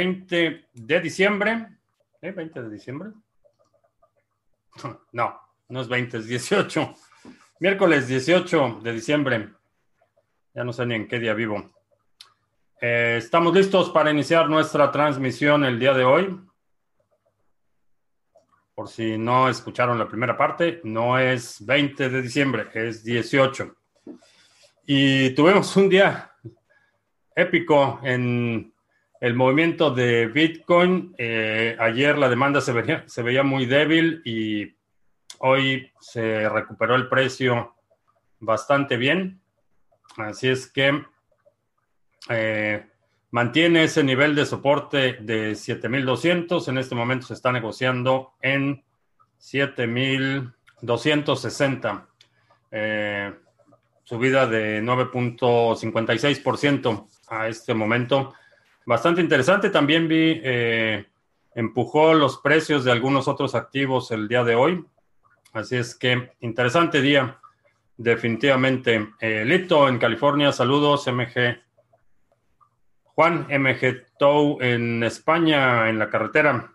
20 de diciembre. ¿Eh? ¿20 de diciembre? No, no es 20, es 18. Miércoles 18 de diciembre. Ya no sé ni en qué día vivo. Eh, estamos listos para iniciar nuestra transmisión el día de hoy. Por si no escucharon la primera parte, no es 20 de diciembre, es 18. Y tuvimos un día épico en el movimiento de Bitcoin. Eh, ayer la demanda se veía, se veía muy débil y hoy se recuperó el precio bastante bien. Así es que eh, mantiene ese nivel de soporte de 7200. En este momento se está negociando en 7260. Eh, subida de 9.56% a este momento. Bastante interesante. También vi, eh, empujó los precios de algunos otros activos el día de hoy. Así es que interesante día, definitivamente. Eh, Lito en California, saludos, MG. Juan, MG Tow en España, en la carretera.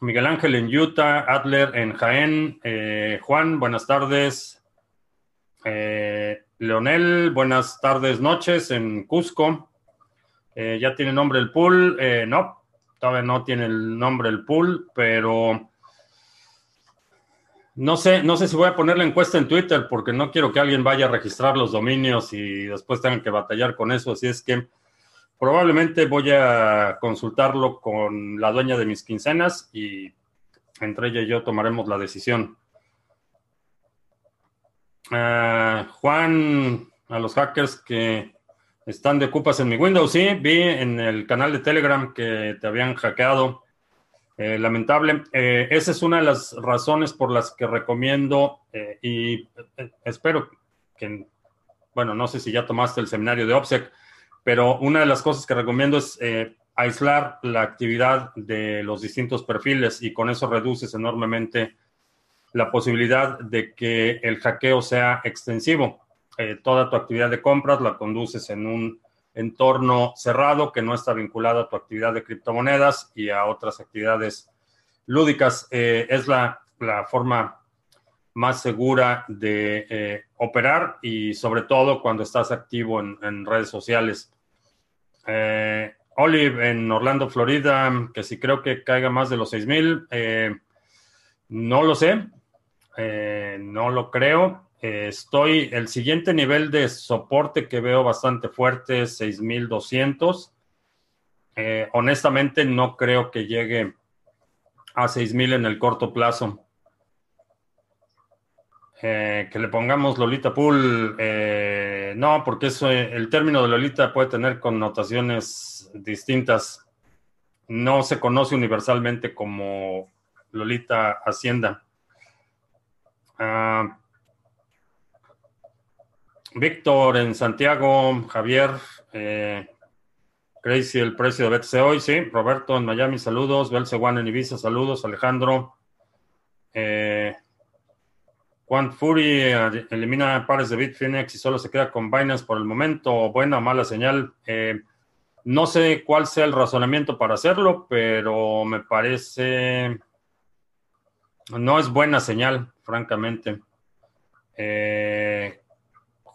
Miguel Ángel en Utah, Adler en Jaén. Eh, Juan, buenas tardes. Eh, Leonel, buenas tardes, noches en Cusco. Eh, ¿Ya tiene nombre el pool? Eh, no, todavía no tiene el nombre el pool, pero no sé, no sé si voy a poner la encuesta en Twitter porque no quiero que alguien vaya a registrar los dominios y después tengan que batallar con eso. Así es que probablemente voy a consultarlo con la dueña de mis quincenas y entre ella y yo tomaremos la decisión. Uh, Juan, a los hackers que están de ocupas en mi Windows, sí, vi en el canal de Telegram que te habían hackeado. Eh, lamentable. Eh, esa es una de las razones por las que recomiendo eh, y espero que, bueno, no sé si ya tomaste el seminario de OPSEC, pero una de las cosas que recomiendo es aislar la actividad de los distintos perfiles y con eso reduces enormemente la posibilidad de que el hackeo sea extensivo. Eh, toda tu actividad de compras la conduces en un entorno cerrado que no está vinculado a tu actividad de criptomonedas y a otras actividades lúdicas. Eh, es la, forma más segura de eh, operar y sobre todo cuando estás activo en, redes sociales. Olive en Orlando, Florida, que si creo que caiga más de los 6.000, no lo sé, no lo creo. Eh, estoy, el siguiente nivel de soporte que veo bastante fuerte es 6200. Eh, honestamente, no creo que llegue a 6000 en el corto plazo. que le pongamos Lolita Pool, no, porque eso, el término de Lolita puede tener connotaciones distintas. No se conoce universalmente como Lolita Hacienda. Ah, Víctor en Santiago, Javier, eh, Crazy el precio de BTC hoy, sí. Roberto en Miami, saludos. Belcewan en Ibiza, saludos. Alejandro. Eh, Juan Fury eh, elimina pares de Bitfinex y solo se queda con Binance por el momento. Buena o mala señal. Eh, no sé cuál sea el razonamiento para hacerlo, pero me parece no es buena señal, francamente. Eh,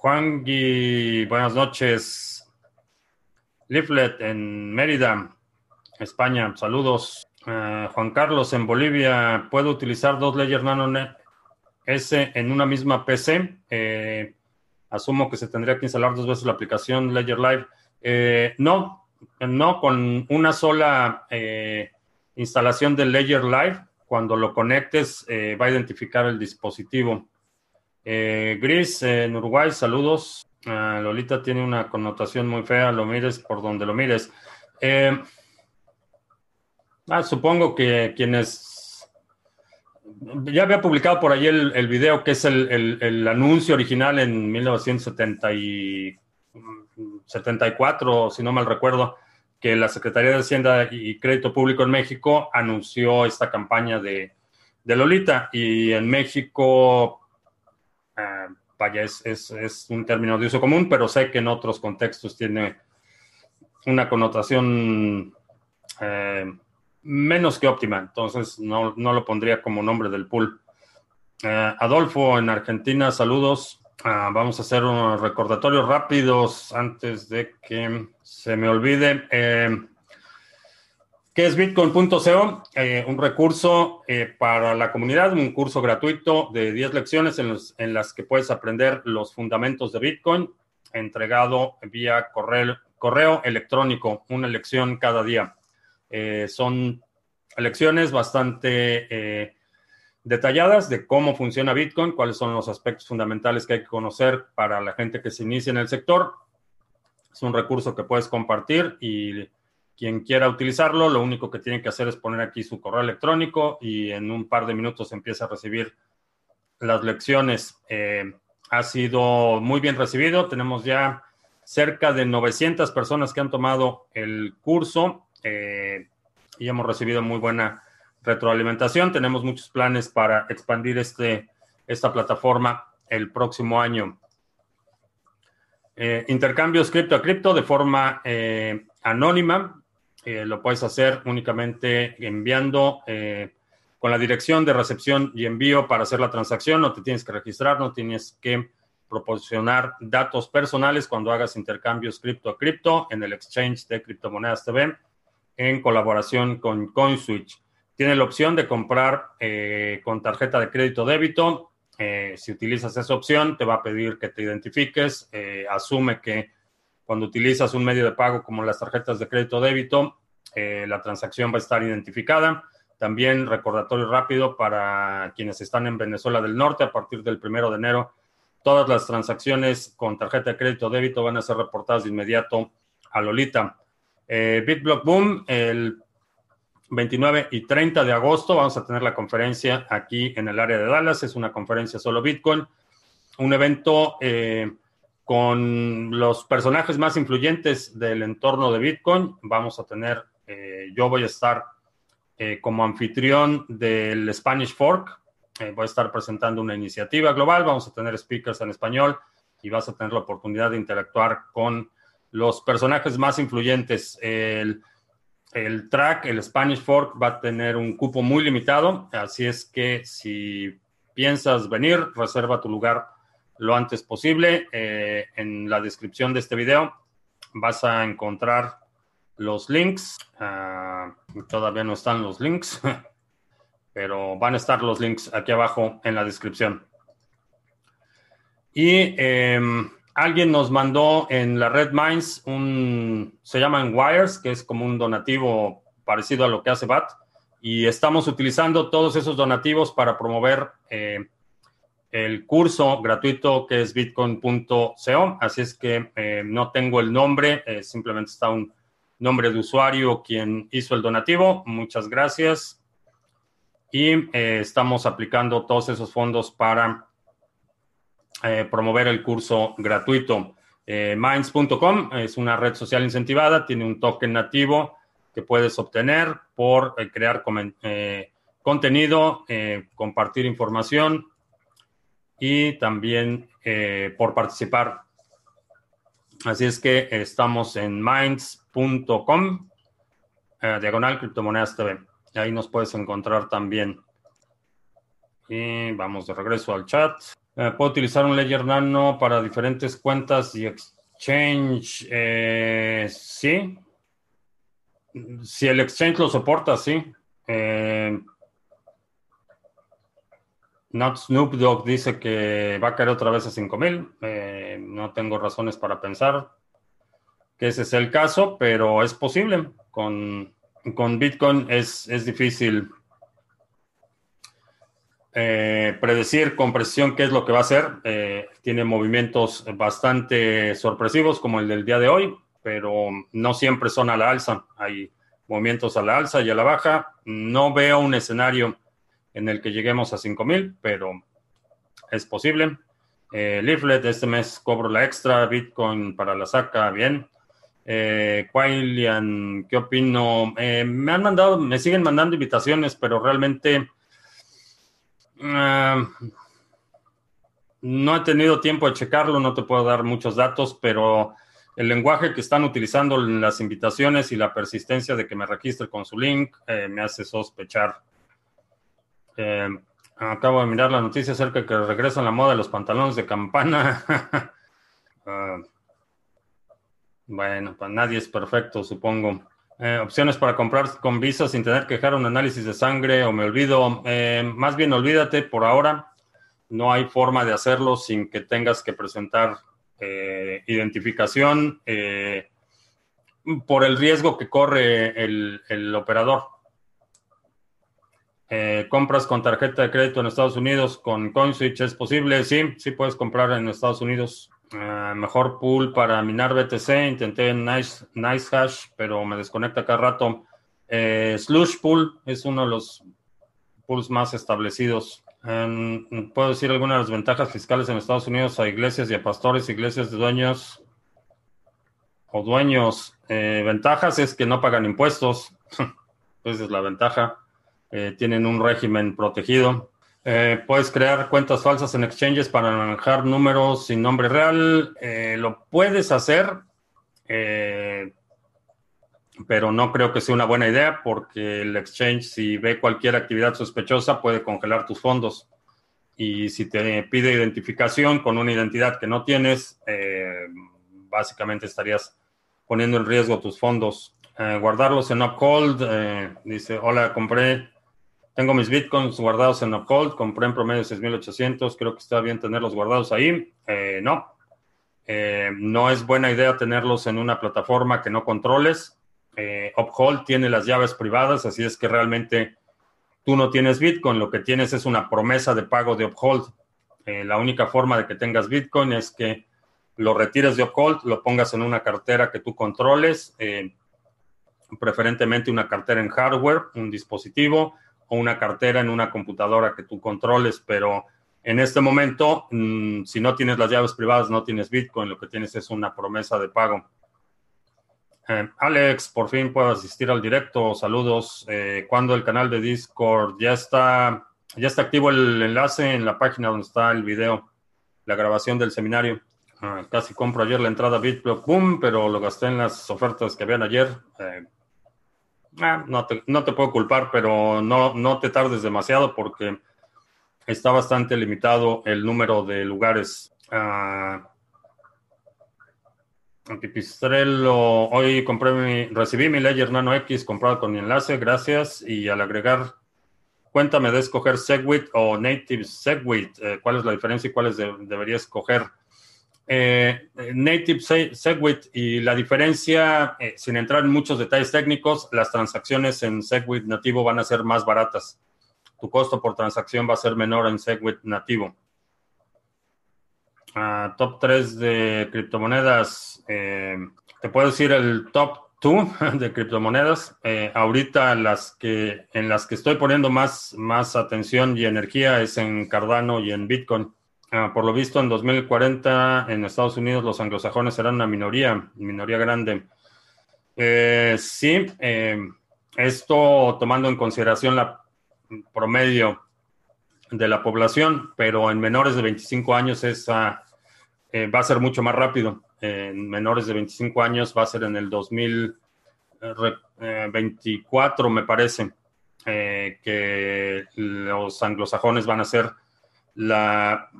Juan Gui, buenas noches. Leaflet en Mérida, España, saludos. Eh, Juan Carlos en Bolivia, ¿puedo utilizar dos Ledger Nano S en una misma PC? Eh, asumo que se tendría que instalar dos veces la aplicación Ledger Live. no, no, con una sola instalación de Ledger Live cuando lo conectes eh, va a identificar el dispositivo. Eh, Gris, en Uruguay, saludos. Ah, Lolita tiene una connotación muy fea, lo mires por donde lo mires. Eh, ah, supongo que quienes... Ya había publicado por ahí el, video que es el, anuncio original en 1974, si no mal recuerdo, que la Secretaría de Hacienda y Crédito Público en México anunció esta campaña de, Lolita. Y en México, eh, vaya, es, un término de uso común, pero sé que en otros contextos tiene una connotación menos que óptima, entonces no, no, lo pondría como nombre del pool. Adolfo en Argentina, saludos. Ah, vamos a hacer unos recordatorios rápidos antes de que se me olvide. Eh, ¿Qué es Bitcoin.co? Eh, un recurso eh, para la comunidad, un curso gratuito de 10 lecciones en, las que puedes aprender los fundamentos de Bitcoin, entregado vía correo, correo electrónico, una lección cada día. son lecciones bastante detalladas de cómo funciona Bitcoin, cuáles son los aspectos fundamentales que hay que conocer para la gente que se inicia en el sector. Es un recurso que puedes compartir y quien quiera utilizarlo, lo único que tiene que hacer es poner aquí su correo electrónico y en un par de minutos empieza a recibir las lecciones. Eh, ha sido muy bien recibido. Tenemos ya cerca de 900 personas que han tomado el curso eh, y hemos recibido muy buena retroalimentación. Tenemos muchos planes para expandir este, esta plataforma el próximo año. Eh, intercambios cripto a cripto de forma eh, anónima. Eh, lo puedes hacer únicamente enviando con la dirección de recepción y envío para hacer la transacción. No te tienes que registrar, no tienes que proporcionar datos personales cuando hagas intercambios cripto a cripto en el exchange de criptomonedas TV en colaboración con CoinSwitch. Tiene la opción de comprar eh, con tarjeta de crédito débito. Eh, si utilizas esa opción, te va a pedir que te identifiques. Eh, asume que cuando utilizas un medio de pago como las tarjetas de crédito débito, la transacción va a estar identificada. También recordatorio rápido para quienes están en Venezuela del Norte, a partir del primero de enero, todas las transacciones con tarjeta de crédito débito van a ser reportadas de inmediato a Lolita. BitBlock Boom, el 29 y 30 de agosto vamos a tener la conferencia aquí en el área de Dallas. Es una conferencia solo Bitcoin, un evento eh, con los personajes más influyentes del entorno de Bitcoin. Vamos a tener, eh, yo voy a estar eh, como anfitrión del Spanish Fork. voy a estar presentando una iniciativa global. Vamos a tener speakers en español y vas a tener la oportunidad de interactuar con los personajes más influyentes. El track, el Spanish Fork, va a tener un cupo muy limitado, así es que si piensas venir, reserva tu lugar lo antes posible. Eh, en la descripción de este video vas a encontrar los links. Ah, todavía no están los links, pero van a estar los links aquí abajo en la descripción. Y em, alguien nos mandó en la Red Minds un, se llaman Wires, que es como un donativo parecido a lo que hace BAT, y estamos utilizando todos esos donativos para promover eh, el curso gratuito que es bitcoin.co, así es que eh, no tengo el nombre, eh, simplemente está un nombre de usuario quien hizo el donativo, muchas gracias. Y estamos aplicando todos esos fondos para eh, promover el curso gratuito. Eh, Minds.com es una red social incentivada, tiene un token nativo que puedes obtener por eh, crear contenido, compartir información y también por participar. Así es que estamos en minds.com, diagonal criptomonedas TV. Ahí nos puedes encontrar también. Y vamos de regreso al chat. Eh, ¿Puedo utilizar un Ledger Nano para diferentes cuentas y exchange? Eh, sí. Si el exchange lo soporta, sí. Eh, Not Snoop Dogg dice que va a caer otra vez a 5000. Eh, no tengo razones para pensar que ese es el caso, pero es posible. Con, con Bitcoin es, es difícil eh, predecir con precisión qué es lo que va a hacer. Eh, tiene movimientos bastante sorpresivos como el del día de hoy, pero no siempre son a la alza. Hay movimientos a la alza y a la baja. No veo un escenario en el que lleguemos a 5000, pero es posible. Eh, Leaflet, este mes cobro la extra, Bitcoin para la saca, bien. Eh, ¿qué opino? Eh, me han mandado, me siguen mandando invitaciones, pero realmente Ah, no he tenido tiempo de checarlo, no te puedo dar muchos datos, pero el lenguaje que están utilizando en las invitaciones y la persistencia de que me registre con su link eh, me hace sospechar. Eh, acabo de mirar la noticia acerca de que regresan la moda de los pantalones de campana. Ah, bueno, pues nadie es perfecto, supongo. Eh, opciones para comprar con Visa sin tener que dejar un análisis de sangre o me olvido. más bien olvídate por ahora. No hay forma de hacerlo sin que tengas que presentar eh, identificación eh, por el riesgo que corre el, operador. Eh, compras con tarjeta de crédito en Estados Unidos con CoinSwitch es posible, sí, sí puedes comprar en Estados Unidos. mejor pool para minar BTC, intenté Nice, nice Hash, pero me desconecta cada rato. Slush Pool es uno de los pools más establecidos puedo decir algunas de las ventajas fiscales en Estados Unidos a iglesias y a pastores, iglesias de dueños o dueños. Eh, ventajas es que no pagan impuestos. Esa es la ventaja. Eh, tienen un régimen protegido. Eh, puedes crear cuentas falsas en exchanges para manejar números sin nombre real. lo puedes hacer pero no creo que sea una buena idea porque el exchange, si ve cualquier actividad sospechosa, puede congelar tus fondos. Y si te pide identificación con una identidad que no tienes, eh, básicamente estarías poniendo en riesgo tus fondos. Eh, guardarlos en Uphold, eh, dice, hola, compré, tengo mis bitcoins guardados en Uphold, compré en promedio 6.800, creo que está bien tenerlos guardados ahí. no, no es buena idea tenerlos en una plataforma que no controles eh, Uphold tiene las llaves privadas, así es que realmente tú no tienes Bitcoin, lo que tienes es una promesa de pago de Uphold. Eh, la única forma de que tengas Bitcoin es que lo retires de Uphold, lo pongas en una cartera que tú controles, eh, preferentemente una cartera en hardware, un dispositivo, o una cartera en una computadora que tú controles, pero en este momento, mm, si no tienes las llaves privadas, no tienes Bitcoin, lo que tienes es una promesa de pago. Eh, Alex, por fin puedo asistir al directo. Saludos. Eh, cuando el canal de Discord ya está, ya está activo el enlace en la página donde está el video, la grabación del seminario. Ah, casi compro ayer la entrada BitBlock Boom, pero lo gasté en las ofertas que habían ayer. Eh, no, te, no, te, puedo culpar, pero no, no te tardes demasiado porque está bastante limitado el número de lugares. Ah, Antipistrello, hoy compré mi, recibí mi Ledger Nano X comprado con mi enlace, gracias. Y al agregar, cuéntame de escoger Segwit o Native Segwit, eh, cuál es la diferencia y cuáles debería escoger. Eh, native Segwit y la diferencia, eh, sin entrar en muchos detalles técnicos, las transacciones en Segwit nativo van a ser más baratas. Tu costo por transacción va a ser menor en Segwit nativo top 3 de criptomonedas. Eh, te puedo decir el top 2 de criptomonedas. Eh, ahorita las que, en las que estoy poniendo más, más atención y energía es en Cardano y en Bitcoin. Ah, por lo visto, en 2040 en Estados Unidos los anglosajones serán una minoría, minoría grande. Eh, sí, esto tomando en consideración la promedio de la población, pero en menores de 25 años esa eh, va a ser mucho más rápido. en menores de 25 años va a ser en el 2024, me parece, eh, que los anglosajones van a ser la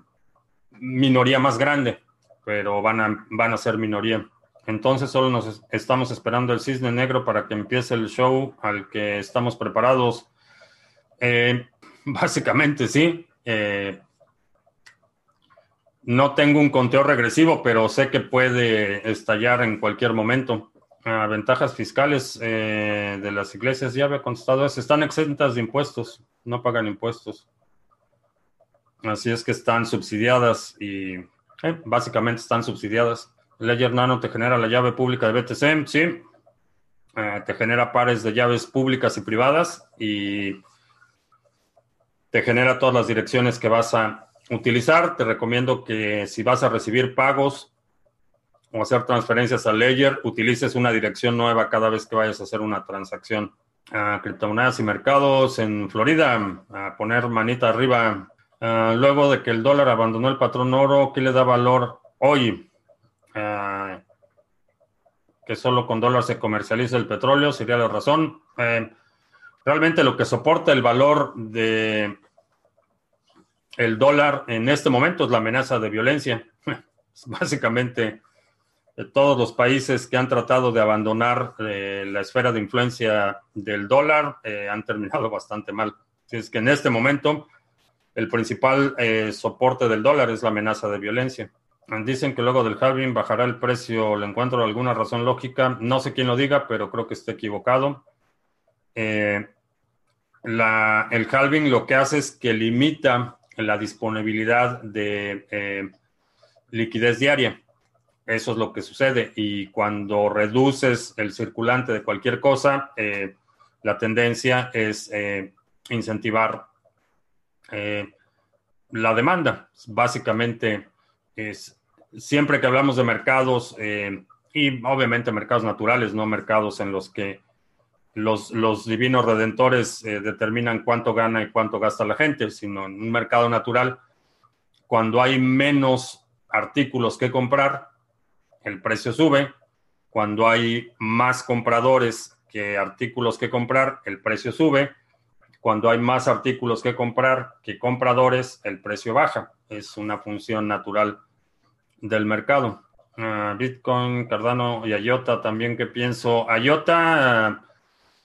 minoría más grande, pero van a, van a ser minoría. Entonces solo nos estamos esperando el cisne negro para que empiece el show al que estamos preparados. Eh, Básicamente sí. Eh, no tengo un conteo regresivo, pero sé que puede estallar en cualquier momento. Ah, ventajas fiscales eh, de las iglesias, ya había contestado eso, están exentas de impuestos, no pagan impuestos. Así es que están subsidiadas y eh, básicamente están subsidiadas. Ledger Nano te genera la llave pública de BTC, sí. te genera pares de llaves públicas y privadas y te genera todas las direcciones que vas a utilizar. Te recomiendo que si vas a recibir pagos o hacer transferencias a Ledger, utilices una dirección nueva cada vez que vayas a hacer una transacción. a criptomonedas y mercados en Florida, a poner manita arriba. Luego de que el dólar abandonó el patrón oro, ¿qué le da valor hoy? que solo con dólar se comercializa el petróleo, sería la razón. Eh, realmente lo que soporta el valor de el dólar en este momento es la amenaza de violencia. Básicamente, todos los países que han tratado de abandonar eh, la esfera de influencia del dólar eh, han terminado bastante mal. Así es que en este momento el principal eh, soporte del dólar es la amenaza de violencia. Dicen que luego del halving bajará el precio. ¿Le encuentro alguna razón lógica? No sé quién lo diga, pero creo que está equivocado. La, el halving lo que hace es que limita la disponibilidad de liquidez diaria. Eso es lo que sucede. Y cuando reduces el circulante de cualquier cosa, eh, la tendencia es eh, incentivar eh, la demanda. Básicamente, es siempre que hablamos de mercados, y obviamente mercados naturales, no mercados en los que los, los divinos redentores determinan cuánto gana y cuánto gasta la gente, sino en un mercado natural, cuando hay menos artículos que comprar, el precio sube. Cuando hay más compradores que artículos que comprar, el precio sube. Cuando hay más artículos que comprar que compradores, el precio baja. Es una función natural del mercado. Ah, Bitcoin, Cardano y IOTA también que pienso. IOTA ah,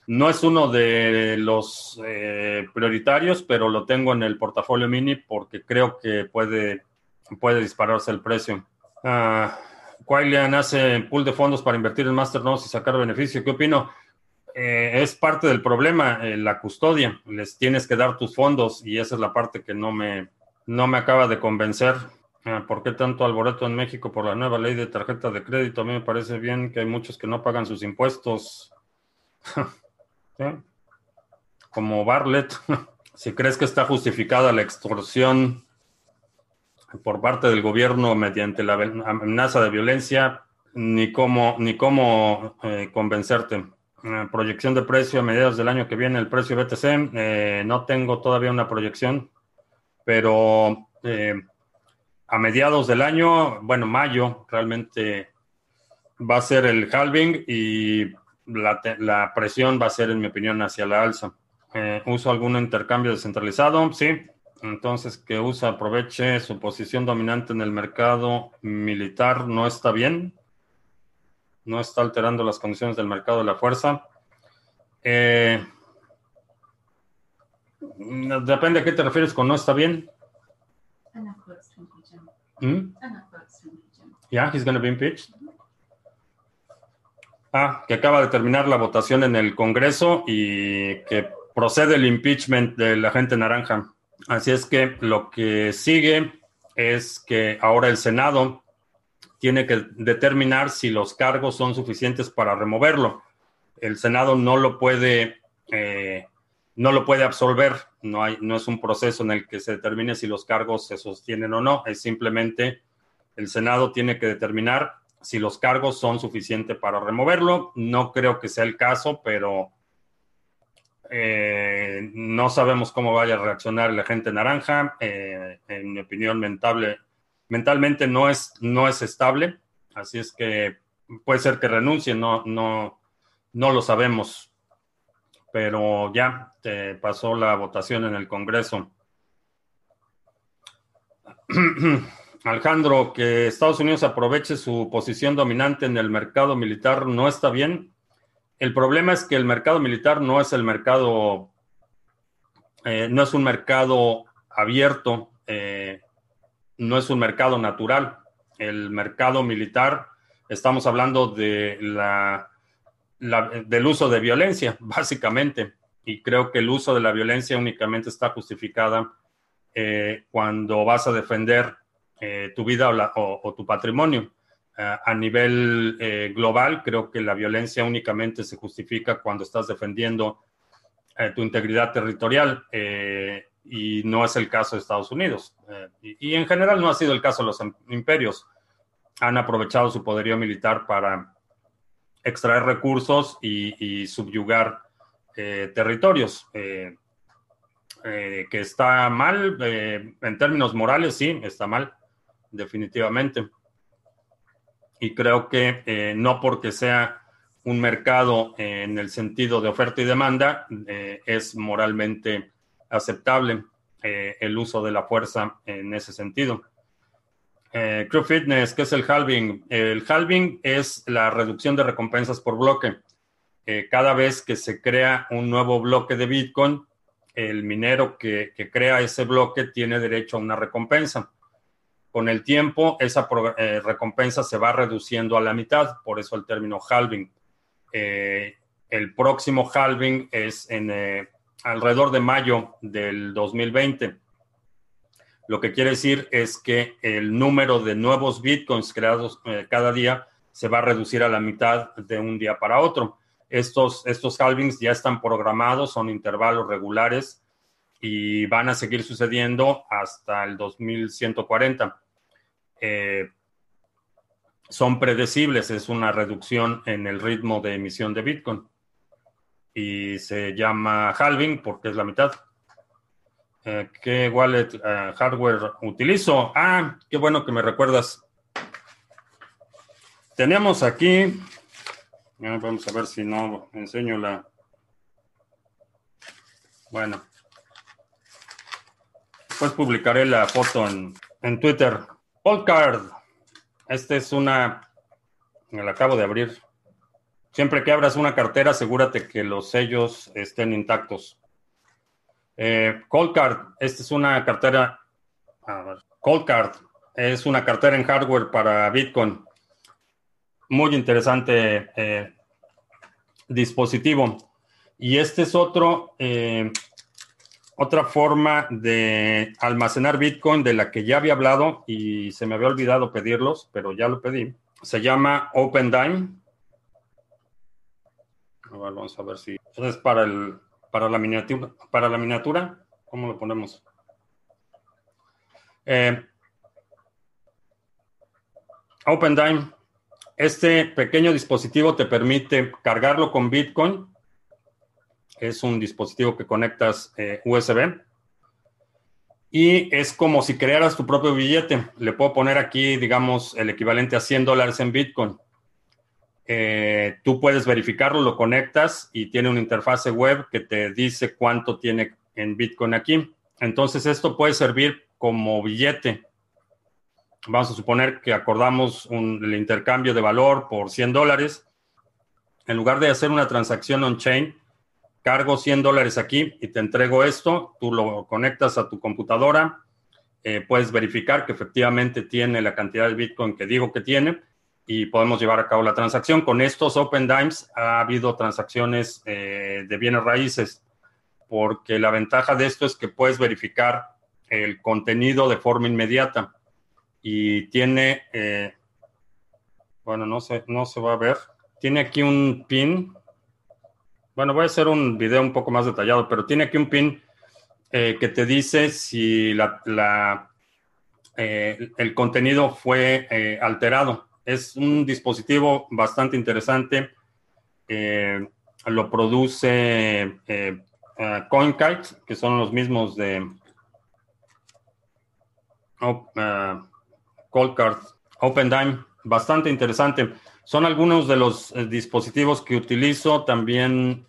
no es uno de los eh, prioritarios, pero lo tengo en el portafolio mini porque creo que puede, puede dispararse el precio. Uh, Quailian hace pool de fondos para invertir en Masternodes y sacar beneficio. ¿Qué opino? Eh, es parte del problema, eh, la custodia. Les tienes que dar tus fondos y esa es la parte que no me, no me acaba de convencer. Ah, ¿Por qué tanto alboroto en México por la nueva ley de tarjeta de crédito? A mí me parece bien que hay muchos que no pagan sus impuestos. Como Bartlett. si crees que está justificada la extorsión por parte del gobierno mediante la amenaza de violencia, ni cómo, ni cómo eh, convencerte. Eh, proyección de precio a mediados del año que viene, el precio BTC, eh, no tengo todavía una proyección, pero a mediados del año, bueno, mayo, realmente va a ser el halving y la, la presión va a ser, en mi opinión, hacia la alza. ¿Uso algún intercambio descentralizado? Sí, entonces, que USA aproveche su posición dominante en el mercado militar no está bien. No está alterando las condiciones del mercado de la fuerza. Eh, depende a qué te refieres con no está bien. ¿Mm? Yeah, he's going to be impeached. Ah, que acaba de terminar la votación en el Congreso y que procede el impeachment del agente naranja. Así es que lo que sigue es que ahora el Senado tiene que determinar si los cargos son suficientes para removerlo. El Senado no lo puede, eh, no lo puede absolver. No, hay, no es un proceso en el que se determine si los cargos se sostienen o no. Es simplemente el Senado tiene que determinar si los cargos son suficientes para removerlo. No creo que sea el caso, pero eh, no sabemos cómo vaya a reaccionar la gente naranja. Eh, en mi opinión, mentalmente no es, no es estable. Así es que puede ser que renuncie, no, no, no lo sabemos. Pero ya pasó la votación en el Congreso. Alejandro, que Estados Unidos aproveche su posición dominante en el mercado militar no está bien. El problema es que el mercado militar no es el mercado, eh, no es un mercado abierto, eh, no es un mercado natural. El mercado militar, estamos hablando de la, del uso de violencia, básicamente, y creo que el uso de la violencia únicamente está justificada eh, cuando vas a defender tu vida o tu patrimonio. A nivel eh, global, creo que la violencia únicamente se justifica cuando estás defendiendo eh, tu integridad territorial. Eh, y no es el caso de Estados Unidos. Y, en general no ha sido el caso de los imperios. Han aprovechado su poderío militar para extraer recursos y, y subyugar territorios. que está mal, en términos morales, sí, está mal, definitivamente. y creo que no porque sea un mercado en el sentido de oferta y demanda es moralmente aceptable el uso de la fuerza en ese sentido. Eh, Crew Fitness, ¿qué es el halving? El halving es la reducción de recompensas por bloque. Eh, cada vez que se crea un nuevo bloque de Bitcoin, el minero que, crea ese bloque tiene derecho a una recompensa. Con el tiempo, esa eh, recompensa se va reduciendo a la mitad, por eso el término halving. el próximo halving es en alrededor de mayo del 2020 lo que quiere decir es que el número de nuevos bitcoins creados eh, cada día se va a reducir a la mitad de un día para otro. Estos, estos halvings ya están programados, son intervalos regulares y van a seguir sucediendo hasta el 2140. Eh, son predecibles, es una reducción en el ritmo de emisión de Bitcoin. Y se llama halving porque es la mitad. Eh, ¿Qué wallet eh, hardware utilizo? Ah, qué bueno que me recuerdas. Tenemos aquí, vamos a ver si no enseño la... Bueno, pues publicaré la foto en, en Twitter. Card. Esta es una, me la acabo de abrir. Siempre que abras una cartera, asegúrate que los sellos estén intactos. Eh, Coldcard, esta es una cartera. Coldcard es una cartera en hardware para Bitcoin. Muy interesante eh, dispositivo. Y este es otro, eh, otra forma de almacenar Bitcoin de la que ya había hablado y se me había olvidado pedirlos, pero ya lo pedí. Se llama OpenDime. Vamos a ver si es para el para la miniatura, para la miniatura ¿cómo lo ponemos? Eh, OpenDime. Este pequeño dispositivo te permite cargarlo con Bitcoin. Es un dispositivo que conectas eh, USB. Y es como si crearas tu propio billete. Le puedo poner aquí, digamos, el equivalente a 100 dólares en Bitcoin. Eh, tú puedes verificarlo, lo conectas y tiene una interfase web que te dice cuánto tiene en Bitcoin aquí. Entonces esto puede servir como billete. Vamos a suponer que acordamos un, el intercambio de valor por 100 dólares. En lugar de hacer una transacción on-chain, cargo 100 dólares aquí y te entrego esto. Tú lo conectas a tu computadora. Eh, puedes verificar que efectivamente tiene la cantidad de Bitcoin que digo que tiene y podemos llevar a cabo la transacción. Con estos Open Dimes ha habido transacciones eh, de bienes raíces, porque la ventaja de esto es que puedes verificar el contenido de forma inmediata y tiene, eh, bueno, no se, no se va a ver, tiene aquí un pin. Bueno, voy a hacer un video un poco más detallado, pero tiene aquí un pin eh, que te dice si la, el contenido fue alterado es un dispositivo bastante interesante. Eh, lo produce eh, CoinKite, que son los mismos de oh, uh, Coldcard, OpenDime. Bastante interesante. Son algunos de los eh, dispositivos que utilizo también.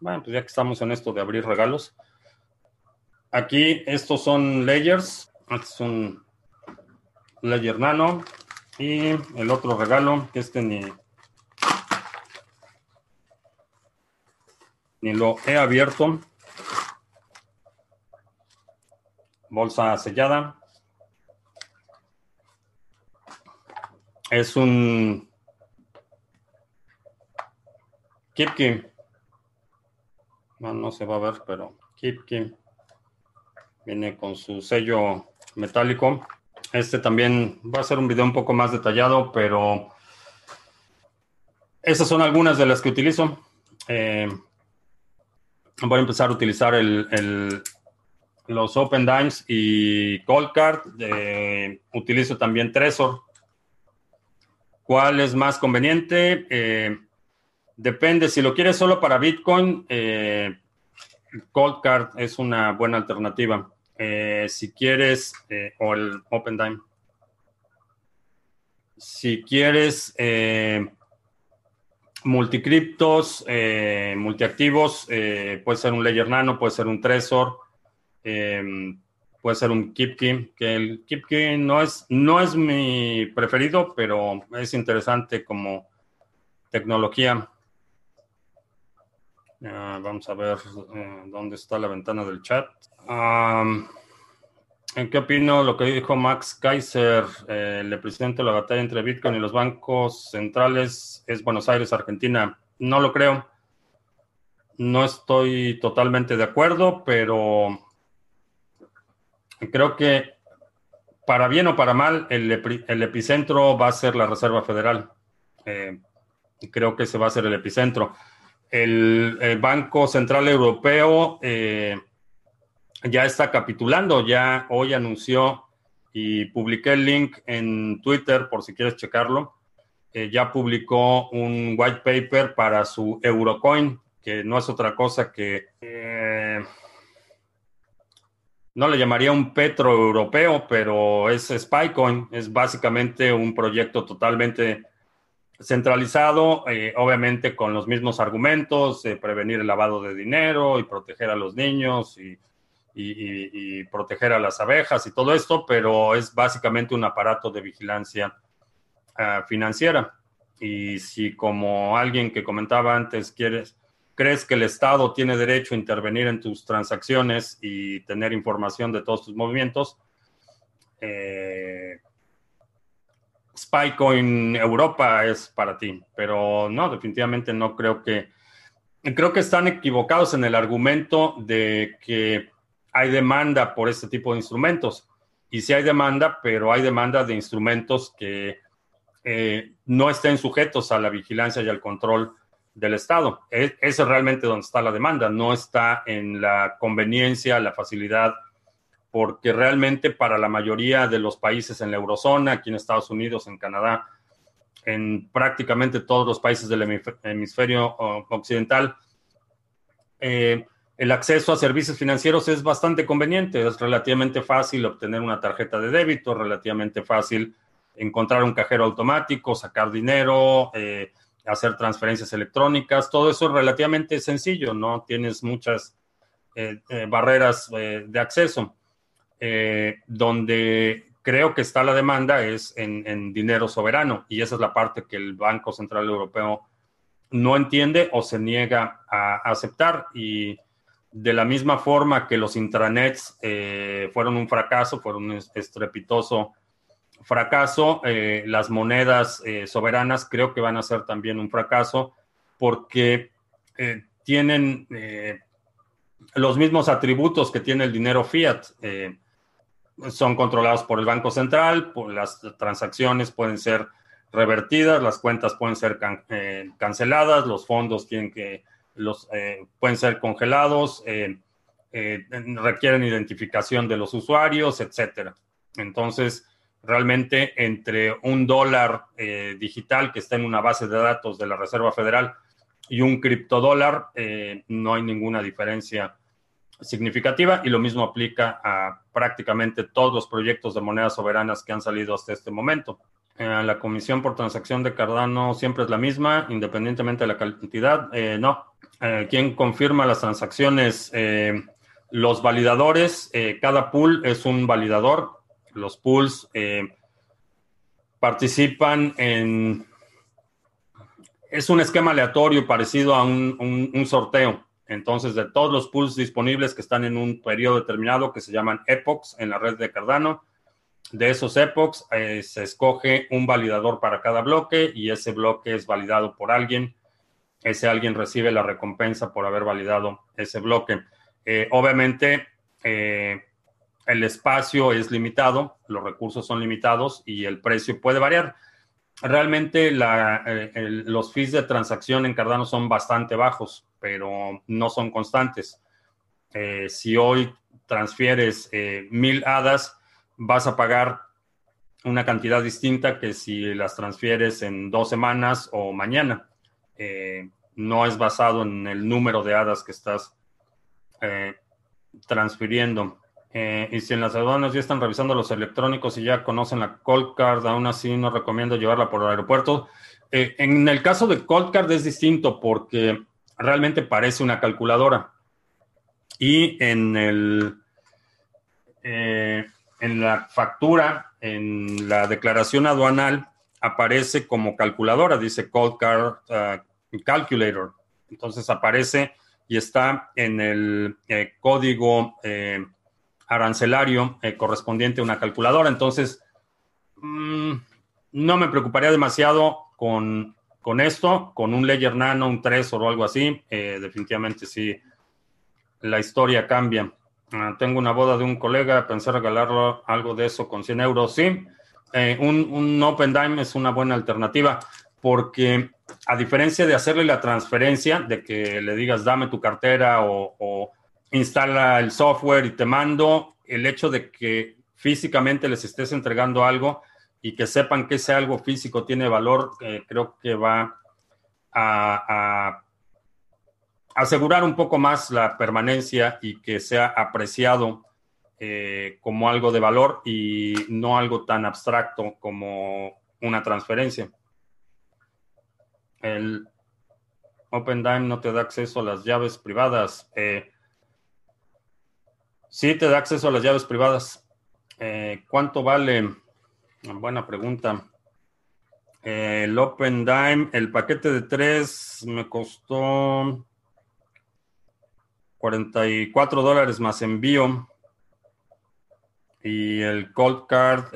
bueno, pues ya que estamos en esto de abrir regalos. Aquí estos son layers. Este es un Ledger Nano. Y el otro regalo, que este ni, ni lo he abierto. Bolsa sellada. Es un Kipki. No, no se va a ver, pero Kipki. Viene con su sello metálico. Este también va a ser un video un poco más detallado, pero esas son algunas de las que utilizo. Eh, voy a empezar a utilizar el, los Open Dimes y Cold Card. Eh, utilizo también Trezor. ¿Cuál es más conveniente? Eh, depende. Si lo quieres solo para Bitcoin, Cold Card es una buena alternativa. Eh, si quieres, eh, o el OpenDime. si quieres eh, multicriptos, eh, multiactivos, eh, puede ser un Ledger Nano, puede ser un Trezor, puede ser un KeepKey, que el KeepKey no es, no es mi preferido, pero es interesante como tecnología. Ah, vamos a ver dónde está la ventana del chat. ¿En qué opino lo que dijo Max Kaiser? Eh, el presidente de la batalla entre Bitcoin y los bancos centrales es Buenos Aires, Argentina. No lo creo. No estoy totalmente de acuerdo, pero creo que para bien o para mal, el, epicentro va a ser la Reserva Federal. Eh, creo que ese va a ser el epicentro. El, Banco Central Europeo... Eh, ya está capitulando, ya hoy anunció y publiqué el link en Twitter por si quieres checarlo. Eh, ya publicó un white paper para su Eurocoin, que no es otra cosa que... Eh, no le llamaría un petro europeo, pero es Spycoin. Es básicamente un proyecto totalmente centralizado, eh, obviamente con los mismos argumentos, de prevenir el lavado de dinero y proteger a los niños y y, proteger a las abejas y todo esto, pero es básicamente un aparato de vigilancia ah, financiera. Y si como alguien que comentaba antes, quieres, crees que el Estado tiene derecho a intervenir en tus transacciones y tener información de todos tus movimientos, eh, Spycoin Europa es para ti, pero no, definitivamente no creo que... Creo que están equivocados en el argumento de que hay demanda por este tipo de instrumentos. Y sí hay demanda, pero hay demanda de instrumentos que eh, no estén sujetos a la vigilancia y al control del Estado. Es, es realmente donde está la demanda, no está en la conveniencia, la facilidad, porque realmente para la mayoría de los países en la eurozona, aquí en Estados Unidos, en Canadá, en prácticamente todos los países del hemisferio occidental, eh, el acceso a servicios financieros es bastante conveniente, es relativamente fácil obtener una tarjeta de débito, relativamente fácil encontrar un cajero automático, sacar dinero, eh, hacer transferencias electrónicas, todo eso es relativamente sencillo, no tienes muchas eh, barreras de acceso. Donde creo que está la demanda es en, dinero soberano y esa es la parte que el Banco Central Europeo no entiende o se niega a aceptar y de la misma forma que los intranets eh, fueron un fracaso, fueron un estrepitoso fracaso, eh, las monedas eh, soberanas creo que van a ser también un fracaso porque tienen los mismos atributos que tiene el dinero fiat. Son controlados por el Banco Central, las transacciones pueden ser revertidas, las cuentas pueden ser canceladas, los fondos tienen que los eh, pueden ser congelados, eh, eh, requieren identificación de los usuarios, etcétera. Entonces, realmente entre un dólar digital que está en una base de datos de la Reserva Federal y un criptodólar, no hay ninguna diferencia significativa y lo mismo aplica a prácticamente todos los proyectos de monedas soberanas que han salido hasta este momento. la comisión por transacción de Cardano siempre es la misma, independientemente de la cantidad. no, eh, ¿Quién confirma las transacciones? Eh, los validadores, eh, cada pool es un validador. Los pools participan en... Es un esquema aleatorio parecido a un, sorteo. Entonces, de todos los pools disponibles que están en un periodo determinado que se llaman epochs en la red de Cardano, de esos epochs se escoge un validador para cada bloque y ese bloque es validado por alguien ese alguien recibe la recompensa por haber validado ese bloque. Eh, obviamente, eh, el espacio es limitado, los recursos son limitados y el precio puede variar. Realmente eh, los fees de transacción en Cardano son bastante bajos, pero no son constantes. si hoy transfieres mil hadas, vas a pagar una cantidad distinta que si las transfieres en dos semanas o mañana. Eh, no es basado en el número de hadas que estás eh, transfiriendo. Eh, y si en las aduanas ya están revisando los electrónicos y ya conocen la Cold Card, aún así no recomiendo llevarla por el aeropuerto. Eh, en el caso de Cold Card es distinto porque realmente parece una calculadora. Y en el eh, en la factura, en la declaración aduanal, aparece como calculadora, dice Cold Card uh, Calculator. Entonces aparece y está en el código arancelario eh, correspondiente a una calculadora. Entonces, mm, no me preocuparía demasiado con, con, esto, con un Ledger Nano, un 3 o algo así. Eh, definitivamente sí, la historia cambia. Ah, tengo una boda de un colega, pensé regalarlo algo de eso con 100 euros. Sí, eh, un, un Open Dime es una buena alternativa porque a diferencia de hacerle la transferencia, de que le digas dame tu cartera o, o instala el software y te mando, el hecho de que físicamente les estés entregando algo y que sepan que ese algo físico tiene valor, eh, creo que va a, asegurar un poco más la permanencia y que sea apreciado eh, como algo de valor y no algo tan abstracto como una transferencia. El OpenDime no te da acceso a las llaves privadas. Eh, Sí, te da acceso a las llaves privadas. ¿Cuánto vale? Buena pregunta. El Open Dime, el paquete de tres me costó 44 dólares más envío. Y el Cold Card,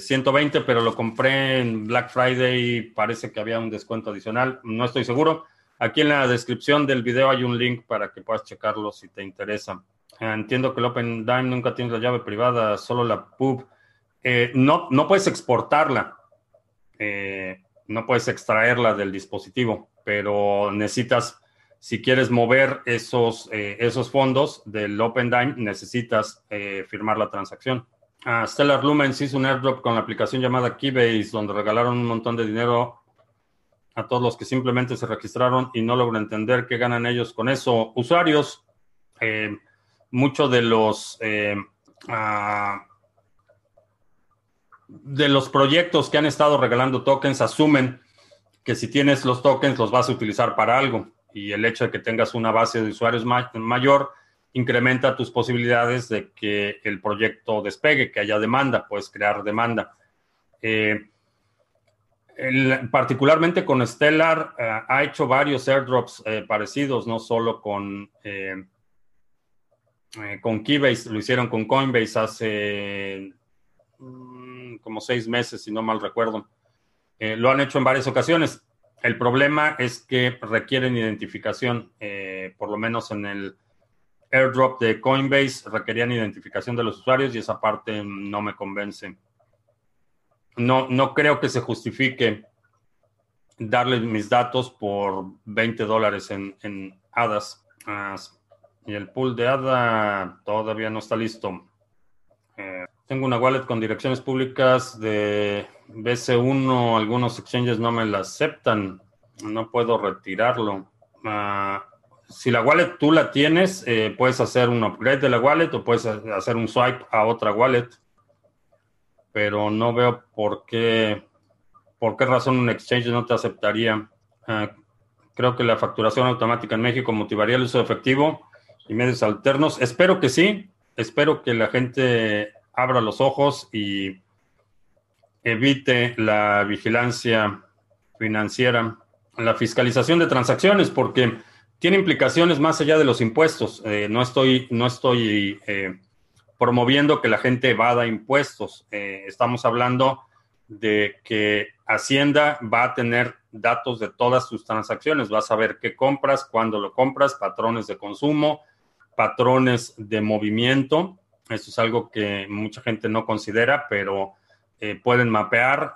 120, eh, pero lo compré en Black Friday. Parece que había un descuento adicional. No estoy seguro. Aquí en la descripción del video hay un link para que puedas checarlo si te interesa. Entiendo que el Open Dime nunca tiene la llave privada, solo la pub. Eh, no, no puedes exportarla, eh, no puedes extraerla del dispositivo, pero necesitas, si quieres mover esos, eh, esos fondos del Open Dime, necesitas firmar la transacción. Ah, Stellar Lumens hizo un airdrop con la aplicación llamada Keybase, donde regalaron un montón de dinero a todos los que simplemente se registraron y no logro entender qué ganan ellos con eso. Usuarios, muchos de los ah, de los proyectos que han estado regalando tokens asumen que si tienes los tokens los vas a utilizar para algo y el hecho de que tengas una base de usuarios mayor incrementa tus posibilidades de que el proyecto despegue, que haya demanda, puedes crear demanda. Eh, particularmente con Stellar, eh, ha hecho varios airdrops parecidos, no solo con eh, con Keybase, lo hicieron con Coinbase hace como seis meses, si no mal recuerdo. Eh, lo han hecho en varias ocasiones. El problema es que requieren identificación, eh, por lo menos en el airdrop de Coinbase requerían identificación de los usuarios y esa parte no me convence. No, no creo que se justifique darle mis datos por 20 dólares en, en hadas. Ah, y el pool de ADA todavía no está listo. Eh, tengo una wallet con direcciones públicas de BC1. Algunos exchanges no me la aceptan. No puedo retirarlo. Ah, si la wallet tú la tienes, eh, puedes hacer un upgrade de la wallet o puedes hacer un swipe a otra wallet. Pero no veo por qué, por qué razón un exchange no te aceptaría. Ah, creo que la facturación automática en México motivaría el uso de efectivo y medios alternos. Espero que sí, espero que la gente abra los ojos y evite la vigilancia financiera, la fiscalización de transacciones, porque tiene implicaciones más allá de los impuestos. Eh, no estoy, no estoy eh, promoviendo que la gente evada impuestos. Eh, estamos hablando de que Hacienda va a tener datos de todas tus transacciones, va a saber qué compras, cuándo lo compras, patrones de consumo, patrones de movimiento. Eso es algo que mucha gente no considera, pero eh, pueden mapear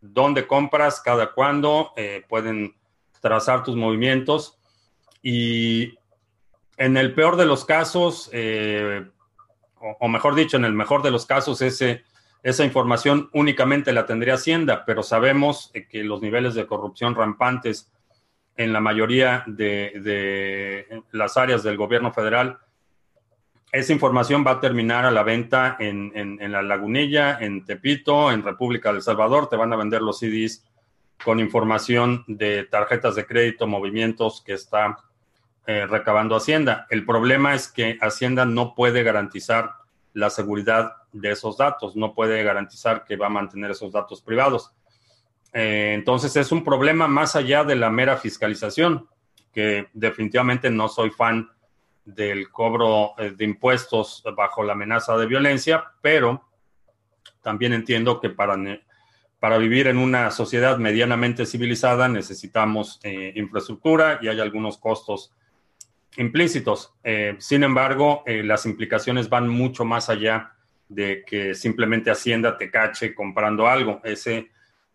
dónde compras, cada cuándo, eh, pueden trazar tus movimientos. Y en el peor de los casos, eh, o, mejor dicho, en el mejor de los casos, ese, esa información únicamente la tendría Hacienda, pero sabemos que los niveles de corrupción rampantes en la mayoría de, las áreas del gobierno federal esa información va a terminar a la venta en, en, la Lagunilla, en Tepito, en República del Salvador. Te van a vender los CDs con información de tarjetas de crédito, movimientos que está eh, recabando Hacienda. El problema es que Hacienda no puede garantizar la seguridad de esos datos, no puede garantizar que va a mantener esos datos privados. Eh, entonces es un problema más allá de la mera fiscalización, que definitivamente no soy fan del cobro eh, de impuestos bajo la amenaza de violencia, pero también entiendo que para, para vivir en una sociedad medianamente civilizada necesitamos eh, infraestructura y hay algunos costos implícitos. Eh, sin embargo, las implicaciones van mucho más allá de que simplemente Hacienda te cache comprando algo. Ese,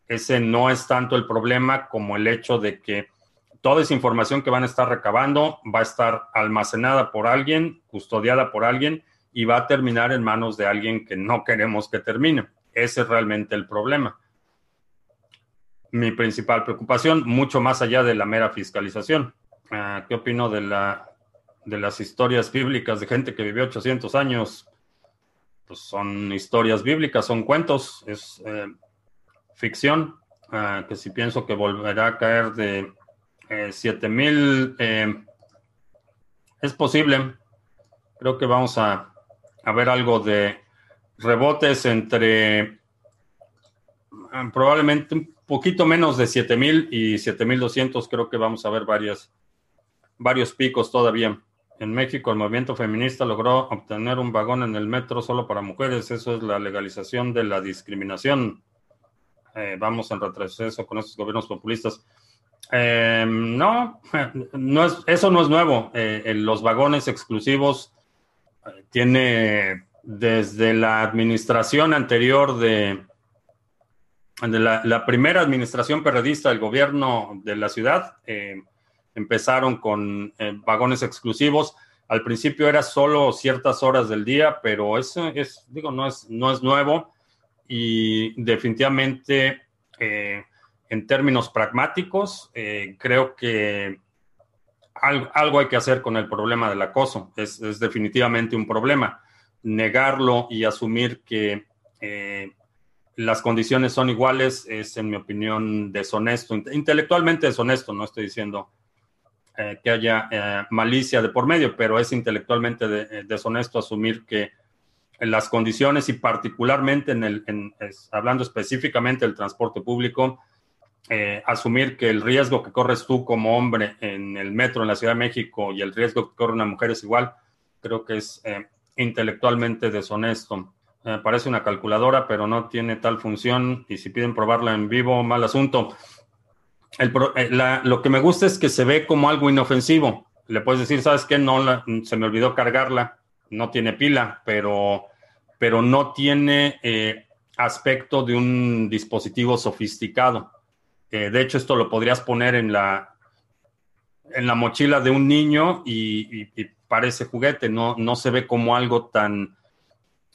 ese no es tanto el problema como el hecho de que toda esa información que van a estar recabando va a estar almacenada por alguien, custodiada por alguien y va a terminar en manos de alguien que no queremos que termine. Ese es realmente el problema. Mi principal preocupación, mucho más allá de la mera fiscalización. Ah, ¿Qué opino de, la, de las historias bíblicas de gente que vivió 800 años? Pues son historias bíblicas, son cuentos, es eh, ficción, ah, que si pienso que volverá a caer de 7000 eh, eh, es posible. Creo que vamos a, a ver algo de rebotes entre eh, probablemente un poquito menos de 7000 y 7200. Creo que vamos a ver varias, varios picos todavía. En México, el movimiento feminista logró obtener un vagón en el metro solo para mujeres. Eso es la legalización de la discriminación. vamos en retroceso con estos gobiernos populistas. Eh, no, no es, eso no es nuevo. Eh, los vagones exclusivos eh, tiene desde la administración anterior de, de la, primera administración periodista del gobierno de la ciudad. empezaron con vagones exclusivos. Al principio era solo ciertas horas del día, pero eso es, digo, no es, no es nuevo y definitivamente en términos pragmáticos, eh, creo que algo, hay que hacer con el problema del acoso. Es, definitivamente un problema. Negarlo y asumir que eh, las condiciones son iguales es, en mi opinión, deshonesto, intelectualmente deshonesto. No estoy diciendo eh, que haya malicia de por medio, pero es intelectualmente deshonesto asumir que las condiciones y particularmente en el, hablando específicamente del transporte público, eh, asumir que el riesgo que corres tú como hombre en el metro en la Ciudad de México y el riesgo que corre una mujer es igual, creo que es eh, intelectualmente deshonesto. parece una calculadora, pero no tiene tal función y si piden probarla en vivo, mal asunto. Eh, lo que me gusta es que se ve como algo inofensivo. Le puedes decir, ¿sabes qué? No se me olvidó cargarla, no tiene pila, pero, pero no tiene aspecto de un dispositivo sofisticado de hecho, esto lo podrías poner en la, en la mochila de un niño y, parece juguete, no, no se ve como algo tan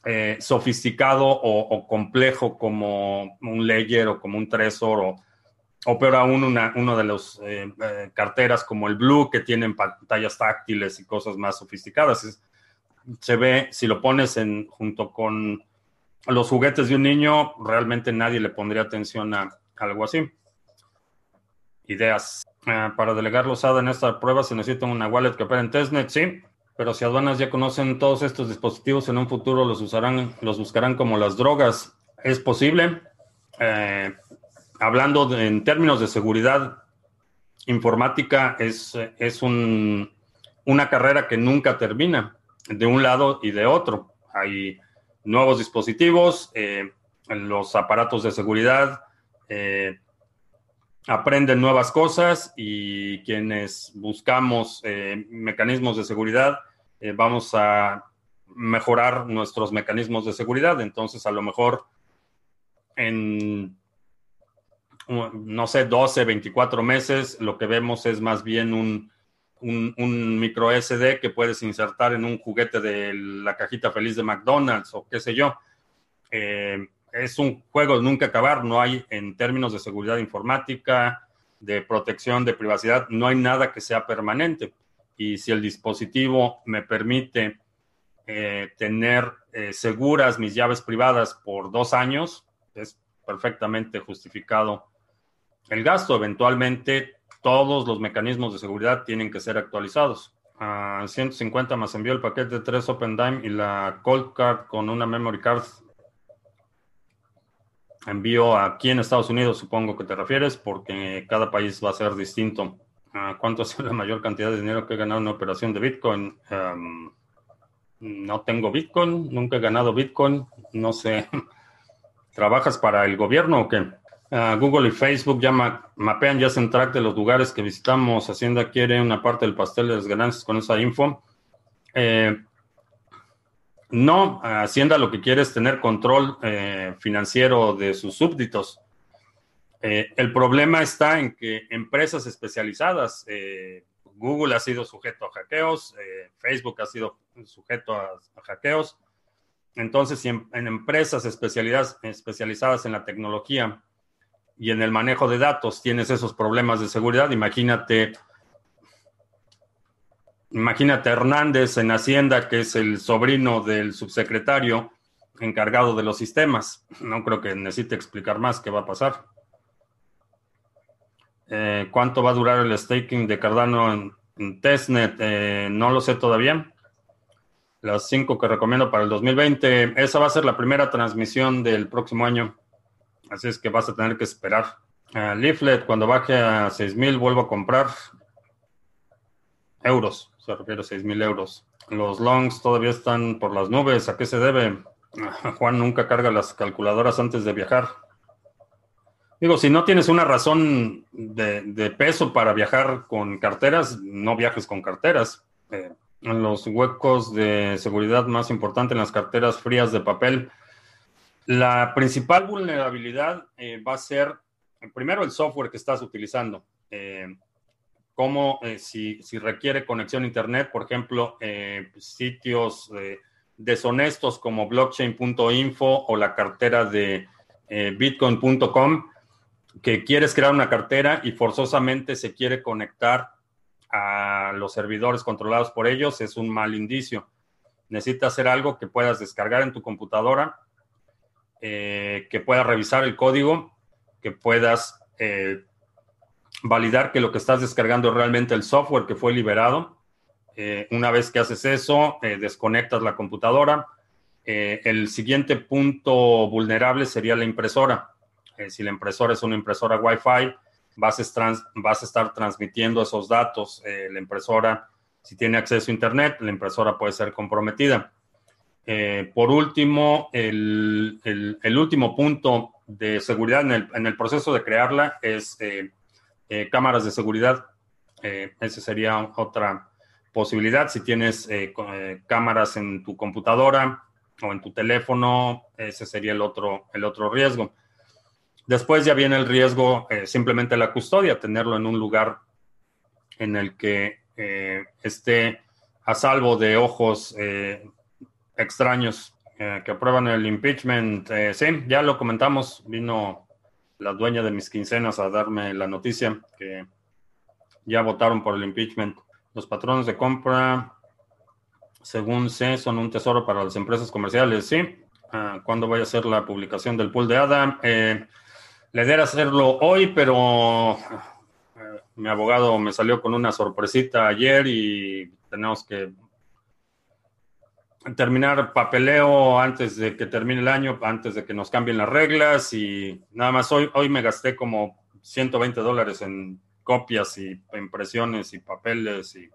eh, sofisticado o, complejo como un Ledger o como un Trezor o, o peor aún una, de los eh, eh, carteras como el Blue que tienen pantallas táctiles y cosas más sofisticadas. se ve, si lo pones en, junto con los juguetes de un niño, realmente nadie le pondría atención a algo así ideas. Ah, para delegar los ADA en esta prueba se necesita una wallet que opera en testnet, sí, pero si aduanas ya conocen todos estos dispositivos, en un futuro los usarán, los buscarán como las drogas. Es posible. Eh, hablando en términos de seguridad informática, es, es un, una carrera que nunca termina, de un lado y de otro. Hay nuevos dispositivos, eh, los aparatos de seguridad, eh, aprenden nuevas cosas y quienes buscamos eh, mecanismos de seguridad, eh, vamos a mejorar nuestros mecanismos de seguridad. Entonces, a lo mejor en, no sé, 12, 24 meses, lo que vemos es más bien un, un, micro SD que puedes insertar en un juguete de la cajita feliz de McDonald's o qué sé yo. Eh, es un juego de nunca acabar, no hay en términos de seguridad informática, de protección, de privacidad, no hay nada que sea permanente. Y si el dispositivo me permite eh, tener eh, seguras mis llaves privadas por dos años, es perfectamente justificado el gasto. Eventualmente, todos los mecanismos de seguridad tienen que ser actualizados. A 150 más envió el paquete de 3 OpenDime y la Cold Card con una Memory Card. Envío aquí en Estados Unidos, supongo que te refieres, porque cada país va a ser distinto. ¿Cuánto es la mayor cantidad de dinero que he ganado en una operación de Bitcoin? Em, no tengo Bitcoin, nunca he ganado Bitcoin, no sé. ¿Trabajas para el gobierno o qué? Ah, Google y Facebook ya mapean, ya hacen track de los lugares que visitamos. Hacienda quiere una parte del pastel de las ganancias con esa info. Eh, no, Hacienda lo que quiere es tener control eh, financiero de sus súbditos. Eh, el problema está en que empresas especializadas, Google ha sido sujeto a hackeos, Facebook ha sido sujeto a, hackeos. Entonces, si en, empresas especializadas en la tecnología y en el manejo de datos tienes esos problemas de seguridad, imagínate, imagínate Hernández en Hacienda, que es el sobrino del subsecretario encargado de los sistemas. No creo que necesite explicar más qué va a pasar. Eh, ¿Cuánto va a durar el staking de Cardano en, testnet? Eh, no lo sé todavía. Las cinco que recomiendo para el 2020. Esa va a ser la primera transmisión del próximo año. Así es que vas a tener que esperar. Leaflet, cuando baje a 6.000, vuelvo a comprar euros. Se refiere a 6.000 euros. Los longs todavía están por las nubes. ¿A qué se debe? Juan nunca carga las calculadoras antes de viajar. Digo, si no tienes una razón de, peso para viajar con carteras, no viajes con carteras. Eh, los huecos de seguridad más importantes en las carteras frías de papel la principal vulnerabilidad eh, va a ser, primero, el software que estás utilizando. Eh, como eh, si, requiere conexión a Internet, por ejemplo, sitios deshonestos como blockchain.info o la cartera de bitcoin.com, que quieres crear una cartera y forzosamente se quiere conectar a los servidores controlados por ellos, es un mal indicio. Necesitas hacer algo que puedas descargar en tu computadora eh, que puedas revisar el código, que puedas eh, validar que lo que estás descargando es realmente el software que fue liberado. Eh, una vez que haces eso, desconectas la computadora. el siguiente punto vulnerable sería la impresora. si la impresora es una impresora Wi-Fi, vas a, estar transmitiendo esos datos. la impresora, si tiene acceso a Internet, la impresora puede ser comprometida. Eh, por último, el, último punto de seguridad en el, proceso de crearla es eh, eh, cámaras de seguridad. esa sería otra posibilidad. Si tienes cámaras en tu computadora o en tu teléfono, ese sería el otro, el otro riesgo. Después ya viene el riesgo simplemente la custodia, tenerlo en un lugar en el que esté a salvo de ojos extraños eh, que aprueban el impeachment. Eh, sí, ya lo comentamos, vino la dueña de mis quincenas a darme la noticia que ya votaron por el impeachment. Los patrones de compra, según sé, son un tesoro para las empresas comerciales, sí. Ah, ¿Cuándo voy a hacer la publicación del pool de ADA? Eh, le debe hacerlo hoy, pero mi abogado me salió con una sorpresita ayer y tenemos que terminar papeleo antes de que termine el año, antes de que nos cambien las reglas y nada más hoy, hoy me gasté como 120 dólares en copias y impresiones y papeles y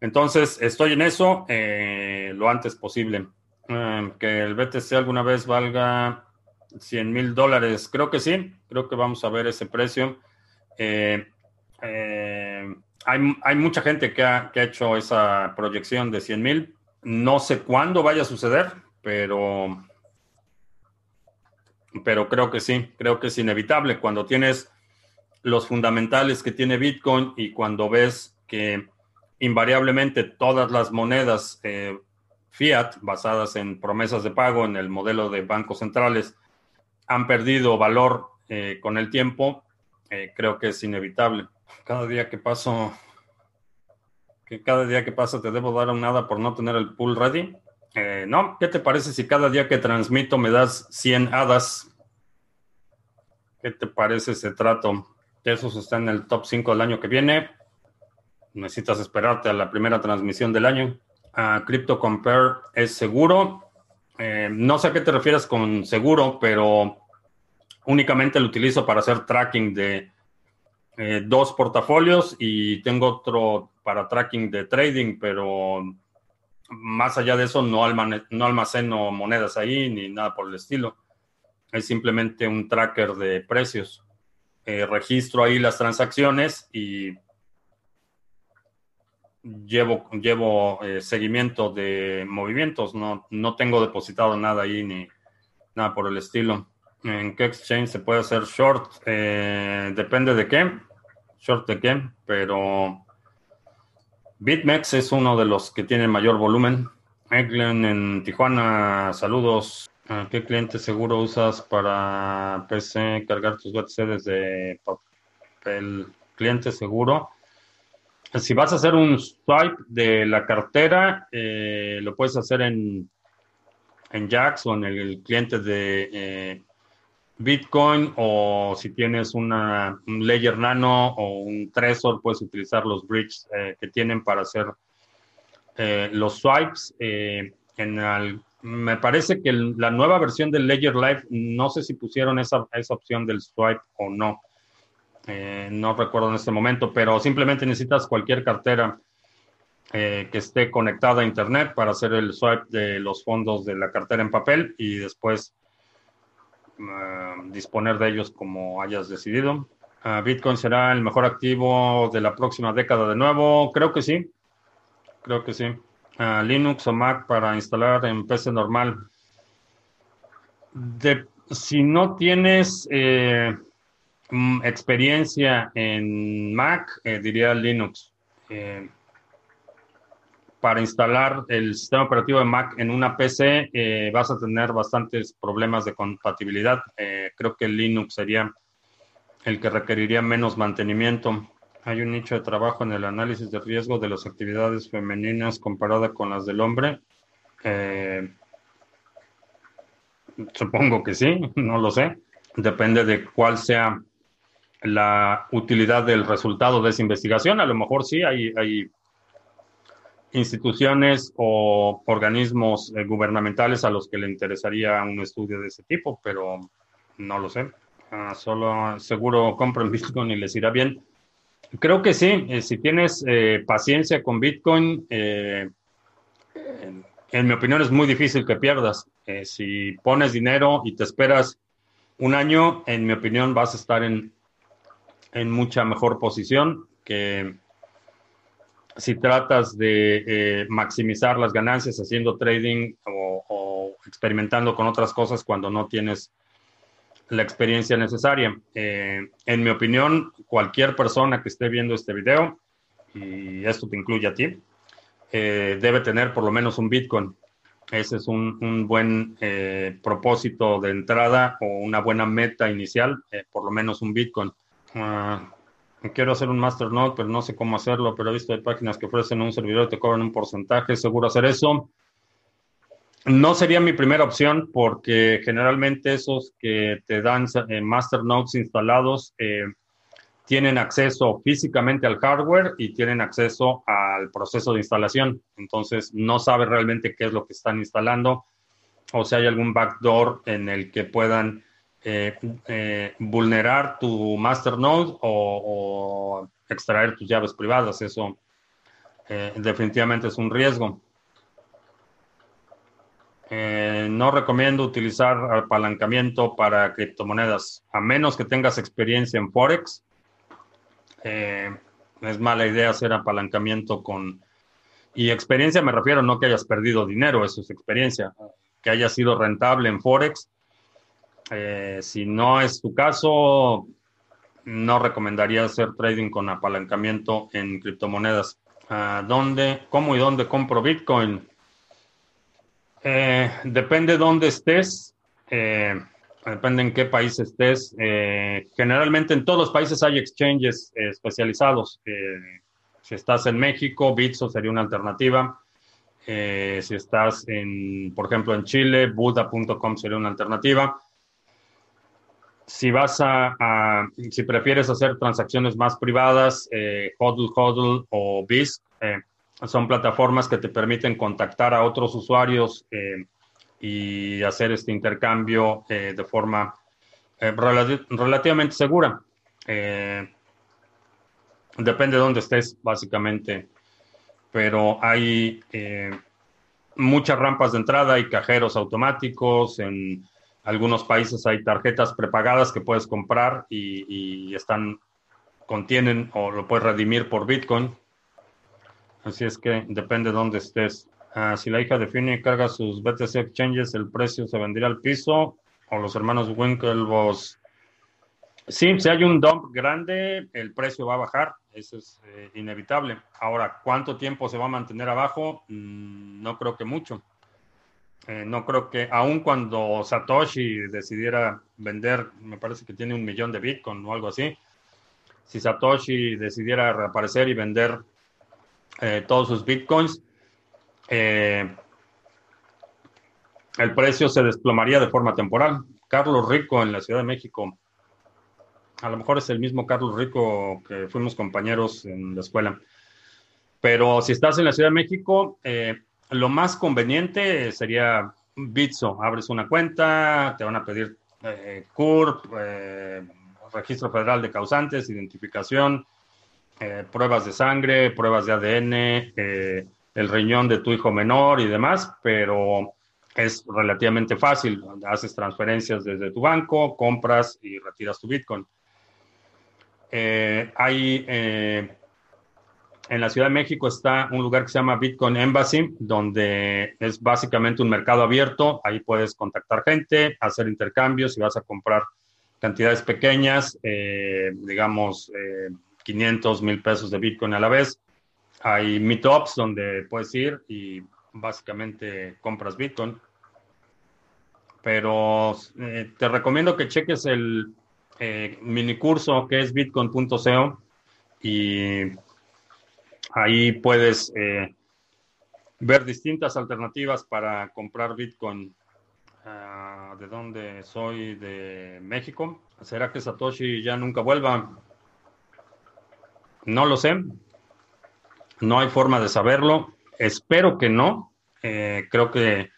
entonces estoy en eso eh, lo antes posible. Eh, que el BTC alguna vez valga 100 mil dólares, creo que sí, creo que vamos a ver ese precio. Eh, hay, hay, mucha gente que ha, que ha hecho esa proyección de 100 mil no sé cuándo vaya a suceder, pero, pero creo que sí, creo que es inevitable. Cuando tienes los fundamentales que tiene Bitcoin y cuando ves que invariablemente todas las monedas eh, fiat basadas en promesas de pago en el modelo de bancos centrales han perdido valor eh, con el tiempo, eh, creo que es inevitable. Cada día que paso Que cada día que pasa te debo dar un nada por no tener el pool ready. Eh, no, ¿qué te parece si cada día que transmito me das 100 hadas? ¿Qué te parece ese trato? Esos están en el top 5 del año que viene. Necesitas esperarte a la primera transmisión del año. Uh, Crypto Compare es seguro. Eh, no sé a qué te refieres con seguro, pero únicamente lo utilizo para hacer tracking de eh, dos portafolios y tengo otro para tracking de trading, pero más allá de eso no, no almaceno monedas ahí ni nada por el estilo. Es simplemente un tracker de precios. Eh, registro ahí las transacciones y llevo, llevo eh, seguimiento de movimientos. No, no tengo depositado nada ahí ni nada por el estilo. ¿En qué exchange se puede hacer short? Eh, depende de qué. Short de qué, pero BitMEX es uno de los que tiene mayor volumen. Eglen en Tijuana, saludos. ¿Qué cliente seguro usas para PC cargar tus BTC desde papel? Cliente seguro. Si vas a hacer un swipe de la cartera, eh, lo puedes hacer en, en Jax o en el cliente de eh, Bitcoin o si tienes una, un Ledger Nano o un Trezor, puedes utilizar los bridges eh, que tienen para hacer los swipes. el, me parece que la nueva versión del Ledger Live, no sé si pusieron esa, esa opción del swipe o no. Eh, no recuerdo en este momento, pero simplemente necesitas cualquier cartera eh, que esté conectada a Internet para hacer el swipe de los fondos de la cartera en papel y después eh, disponer de ellos como hayas decidido. Ah, Bitcoin será el mejor activo de la próxima década de nuevo. Creo que sí. Creo que sí. Linux o Mac para instalar en PC normal. si no tienes eh, mm, experiencia en Mac, eh, diría Linux. Eh, para instalar el sistema operativo de Mac en una PC vas a tener bastantes problemas de compatibilidad. creo que Linux sería el que requeriría menos mantenimiento. Hay un nicho de trabajo en el análisis de riesgo de las actividades femeninas comparada con las del hombre. Eh, supongo que sí, no lo sé. Depende de cuál sea la utilidad del resultado de esa investigación. A lo mejor sí, hay, hay instituciones o organismos eh, gubernamentales a los que le interesaría un estudio de ese tipo, pero no lo sé. Ah, solo seguro compren Bitcoin y les irá bien. Creo que sí. Eh, si tienes eh, paciencia con Bitcoin, eh, en mi opinión es muy difícil que pierdas. si pones dinero y te esperas un año, en mi opinión vas a estar en, en mucha mejor posición que si tratas de maximizar las ganancias haciendo trading o experimentando con otras cosas cuando no tienes la experiencia necesaria. Eh, en mi opinión, cualquier persona que esté viendo este video, y esto te incluye a ti, eh, debe tener por lo menos un Bitcoin. Ese es un, buen eh, propósito de entrada o una buena meta inicial, por lo menos un Bitcoin. Ah, quiero hacer un masternode, pero no sé cómo hacerlo, pero he visto de páginas que ofrecen un servidor y te cobran un porcentaje. Seguro hacer eso. No sería mi primera opción porque generalmente esos que te dan eh, masternodes instalados eh, tienen acceso físicamente al hardware y tienen acceso al proceso de instalación. Entonces no sabe realmente qué es lo que están instalando o si hay algún backdoor en el que puedan eh, vulnerar tu masternode o, o, extraer tus llaves privadas. Eso definitivamente es un riesgo. Eh, no recomiendo utilizar apalancamiento para criptomonedas, a menos que tengas experiencia en Forex. Eh, es mala idea hacer apalancamiento con... Y experiencia me refiero, no que hayas perdido dinero, eso es experiencia, que haya sido rentable en Forex. Eh, si no es tu caso, no recomendaría hacer trading con apalancamiento en criptomonedas. Ah, ¿Dónde, cómo y dónde compro Bitcoin? Eh, depende dónde estés, eh, depende en qué país estés. Eh, generalmente en todos los países hay exchanges especializados. Si estás en México, Bitso sería una alternativa. Si estás en, por ejemplo, en Chile, Buda.com sería una alternativa. Si vas a, si prefieres hacer transacciones más privadas, eh, Hodl Hodl o BISC eh, son plataformas que te permiten contactar a otros usuarios eh, y hacer este intercambio de forma relativamente segura. depende de dónde estés, básicamente pero hay eh, muchas rampas de entrada y cajeros automáticos. En algunos países hay tarjetas prepagadas que puedes comprar y, están, contienen o lo puedes redimir por Bitcoin. Así es que depende de dónde estés. Ah, si la hija de Finney carga sus BTC exchanges, el precio se vendría al piso o los hermanos Winklevoss. Sí, si hay un dump grande, el precio va a bajar eso es eh, inevitable. Ahora, ¿cuánto tiempo se va a mantener abajo? Mm, no creo que mucho. Eh, no creo que, aun cuando Satoshi decidiera vender, me parece que tiene un millón de Bitcoin o algo así, si Satoshi decidiera reaparecer y vender eh, todos sus Bitcoins, el precio se desplomaría de forma temporal. Carlos Rico en la Ciudad de México a lo mejor es el mismo Carlos Rico que fuimos compañeros en la escuela. Pero si estás en la Ciudad de México, eh, lo más conveniente sería Bitso. Abres una cuenta, te van a pedir eh, CURP, eh, Registro Federal de Causantes, identificación, pruebas de sangre, pruebas de ADN, el riñón de tu hijo menor y demás, pero es relativamente fácil. Haces transferencias desde tu banco, compras y retiras tu Bitcoin. Eh, hay eh, en la Ciudad de México está un lugar que se llama Bitcoin Embassy, donde es básicamente un mercado abierto. Ahí puedes contactar gente, hacer intercambios y vas a comprar cantidades pequeñas, eh, digamos 500 mil pesos de Bitcoin a la vez. Hay meetups donde puedes ir y básicamente compras Bitcoin. Pero te recomiendo que cheques el eh, mini curso que es bitcoin.co y ahí puedes eh, ver distintas alternativas para comprar bitcoin. Ah, ¿De dónde soy? De México. ¿Será que Satoshi ya nunca vuelva? No lo sé. No hay forma de saberlo. Espero que no. Eh, creo que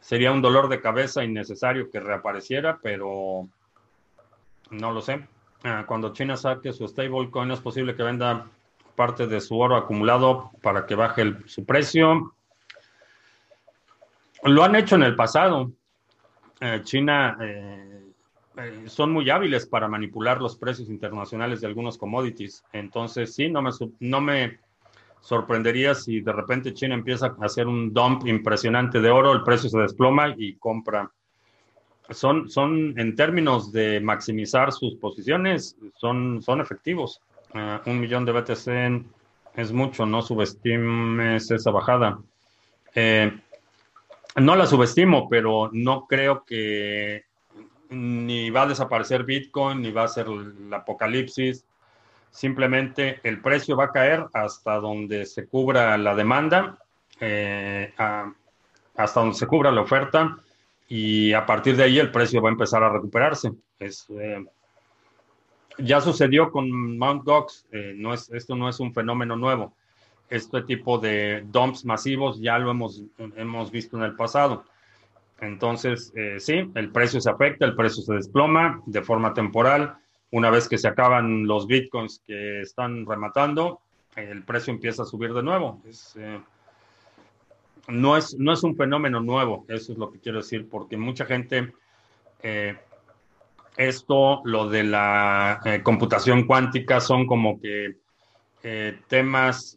sería un dolor de cabeza innecesario que reapareciera, pero no lo sé. Ah, cuando China saque su stablecoin, es posible que venda parte de su oro acumulado para que baje su precio. Lo han hecho en el pasado. Eh, China eh, eh, son muy hábiles para manipular los precios internacionales de algunos commodities. Entonces, sí, no me, no me sorprendería si de repente China empieza a hacer un dump impresionante de oro, el precio se desploma y compra son, son en términos de maximizar sus posiciones, son, son efectivos. Ah, un millón de BTC es mucho, no subestimes esa bajada. Eh, no la subestimo, pero no creo que ni va a desaparecer Bitcoin, ni va a ser el apocalipsis. Simplemente el precio va a caer hasta donde se cubra la demanda, eh, hasta donde se cubra la oferta y a partir de ahí el precio va a empezar a recuperarse. Es, eh, ya sucedió con Mt. Gox, eh, no es, esto no es un fenómeno nuevo. Este tipo de dumps masivos ya lo hemos, hemos visto en el pasado. Entonces, eh, sí, el precio se afecta, el precio se desploma de forma temporal. Una vez que se acaban los bitcoins que están rematando, el precio empieza a subir de nuevo. Es, no es, no es un fenómeno nuevo, eso es lo que quiero decir, porque mucha gente, eh, esto, lo de la eh, computación cuántica, son como que eh, temas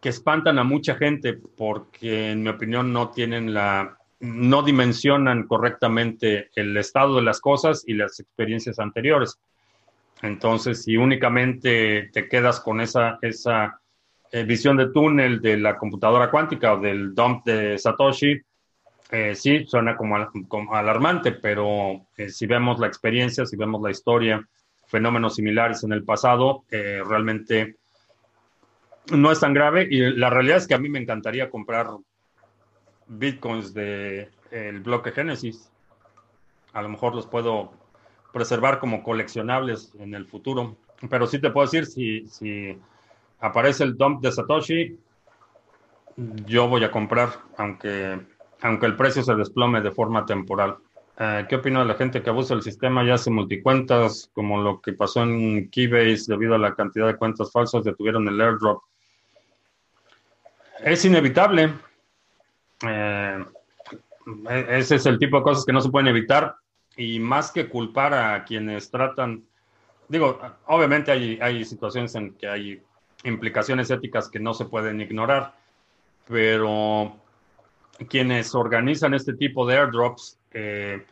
que espantan a mucha gente porque, en mi opinión, no tienen la, no dimensionan correctamente el estado de las cosas y las experiencias anteriores. Entonces, si únicamente te quedas con esa, esa eh, visión de túnel de la computadora cuántica o del dump de Satoshi, eh, sí, suena como, alarmante, pero eh, si vemos la experiencia, si vemos la historia fenómenos similares en el pasado, eh, realmente no es tan grave y la realidad es que a mí me encantaría comprar bitcoins del el bloque Génesis. A lo mejor los puedo preservar como coleccionables en el futuro. Pero sí te puedo decir, si aparece el dump de Satoshi, yo voy a comprar, aunque, aunque el precio se desplome de forma temporal. Eh, ¿Qué opina de la gente que abusa del sistema y hace multicuentas, como lo que pasó en Keybase debido a la cantidad de cuentas falsas detuvieron el airdrop? Es inevitable. Eh, ese es el tipo de cosas que no se pueden evitar y más que culpar a quienes tratan, digo, obviamente hay, hay situaciones en que hay implicaciones éticas que no se pueden ignorar, pero quienes organizan este tipo de airdrops eh,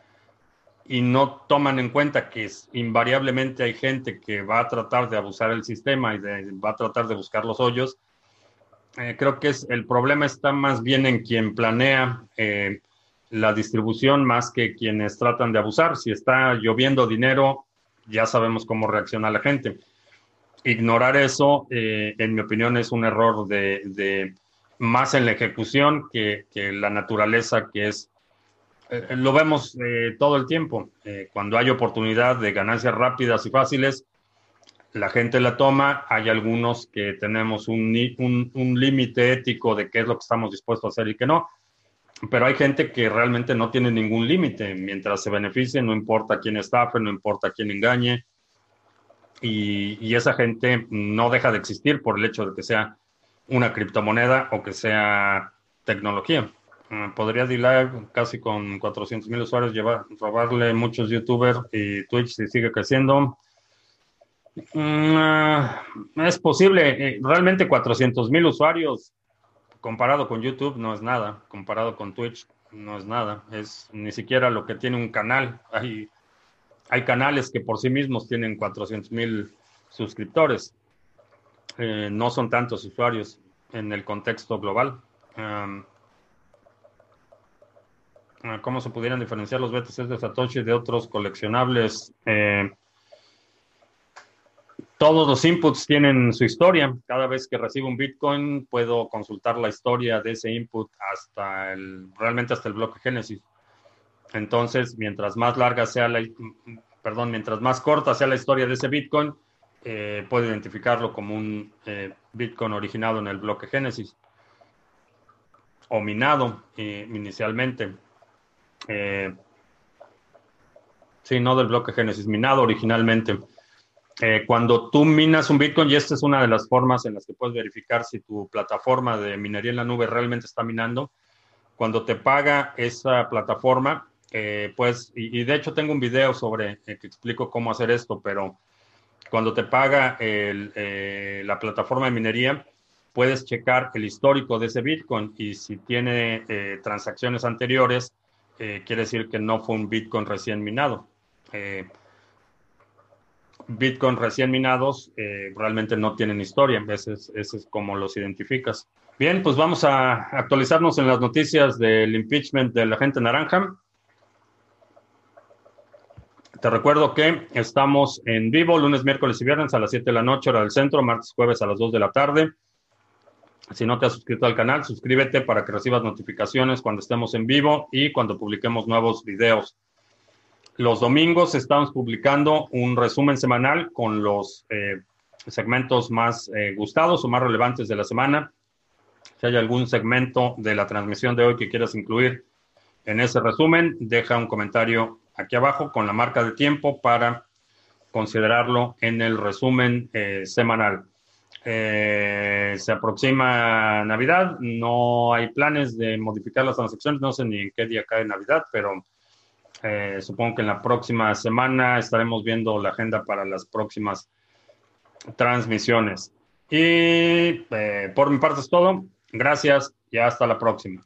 y no toman en cuenta que invariablemente hay gente que va a tratar de abusar del sistema y va a tratar de buscar los hoyos, eh, creo que es, el problema está más bien en quien planea eh, la distribución más que quienes tratan de abusar. Si está lloviendo dinero, ya sabemos cómo reacciona la gente. Ignorar eso, en mi opinión, es un error de más en la ejecución que, la naturaleza que es, eh, lo vemos eh, todo el tiempo. Eh, cuando hay oportunidad de ganancias rápidas y fáciles, la gente la toma. Hay algunos que tenemos un, un, límite ético de qué es lo que estamos dispuestos a hacer y qué no. Pero hay gente que realmente no tiene ningún límite. Mientras se beneficie, no importa quién estafe, no importa quién engañe. Y, y esa gente no deja de existir por el hecho de que sea una criptomoneda o que sea tecnología. Eh, podría D-Live casi con 400 mil usuarios llevar, robarle muchos youtubers y Twitch si sigue creciendo. Mm, eh, es posible, eh, realmente 400 mil usuarios comparado con YouTube no es nada, comparado con Twitch no es nada, es ni siquiera lo que tiene un canal. Hay, hay canales que por sí mismos tienen 400 mil suscriptores. Eh, no son tantos usuarios en el contexto global. Ah, ¿Cómo se pudieran diferenciar los BTCs de Satoshi de otros coleccionables? Eh, todos los inputs tienen su historia. Cada vez que recibo un Bitcoin, puedo consultar la historia de ese input hasta el, realmente hasta el bloque Génesis. Entonces, mientras más larga sea la, perdón, mientras más corta sea la historia de ese Bitcoin, eh, puede identificarlo como un eh, Bitcoin originado en el bloque Génesis o minado eh, inicialmente. sí, no del bloque Génesis, minado originalmente. cuando tú minas un Bitcoin, y esta es una de las formas en las que puedes verificar si tu plataforma de minería en la nube realmente está minando, cuando te paga esa plataforma, pues, y, y, de hecho tengo un video sobre que explico cómo hacer esto, pero cuando te paga eh, la plataforma de minería, puedes checar el histórico de ese Bitcoin y si tiene eh, transacciones anteriores, eh, quiere decir que no fue un Bitcoin recién minado. Bitcoin recién minados realmente no tienen historia, ese es, ese es como los identificas. Bien, pues vamos a actualizarnos en las noticias del impeachment de la gente naranja. Te recuerdo que estamos en vivo lunes, miércoles y viernes a las 7 de la noche, hora del centro, martes, jueves a las 2 de la tarde. Si no te has suscrito al canal, suscríbete para que recibas notificaciones cuando estemos en vivo y cuando publiquemos nuevos videos. Los domingos estamos publicando un resumen semanal con los eh, segmentos más eh, gustados o más relevantes de la semana. Si hay algún segmento de la transmisión de hoy que quieras incluir en ese resumen, deja un comentario aquí abajo con la marca de tiempo para considerarlo en el resumen eh, semanal. Eh, se aproxima Navidad, no hay planes de modificar las transacciones, no sé ni en qué día cae Navidad, pero eh, supongo que en la próxima semana estaremos viendo la agenda para las próximas transmisiones. Y por mi parte es todo. Gracias y hasta la próxima.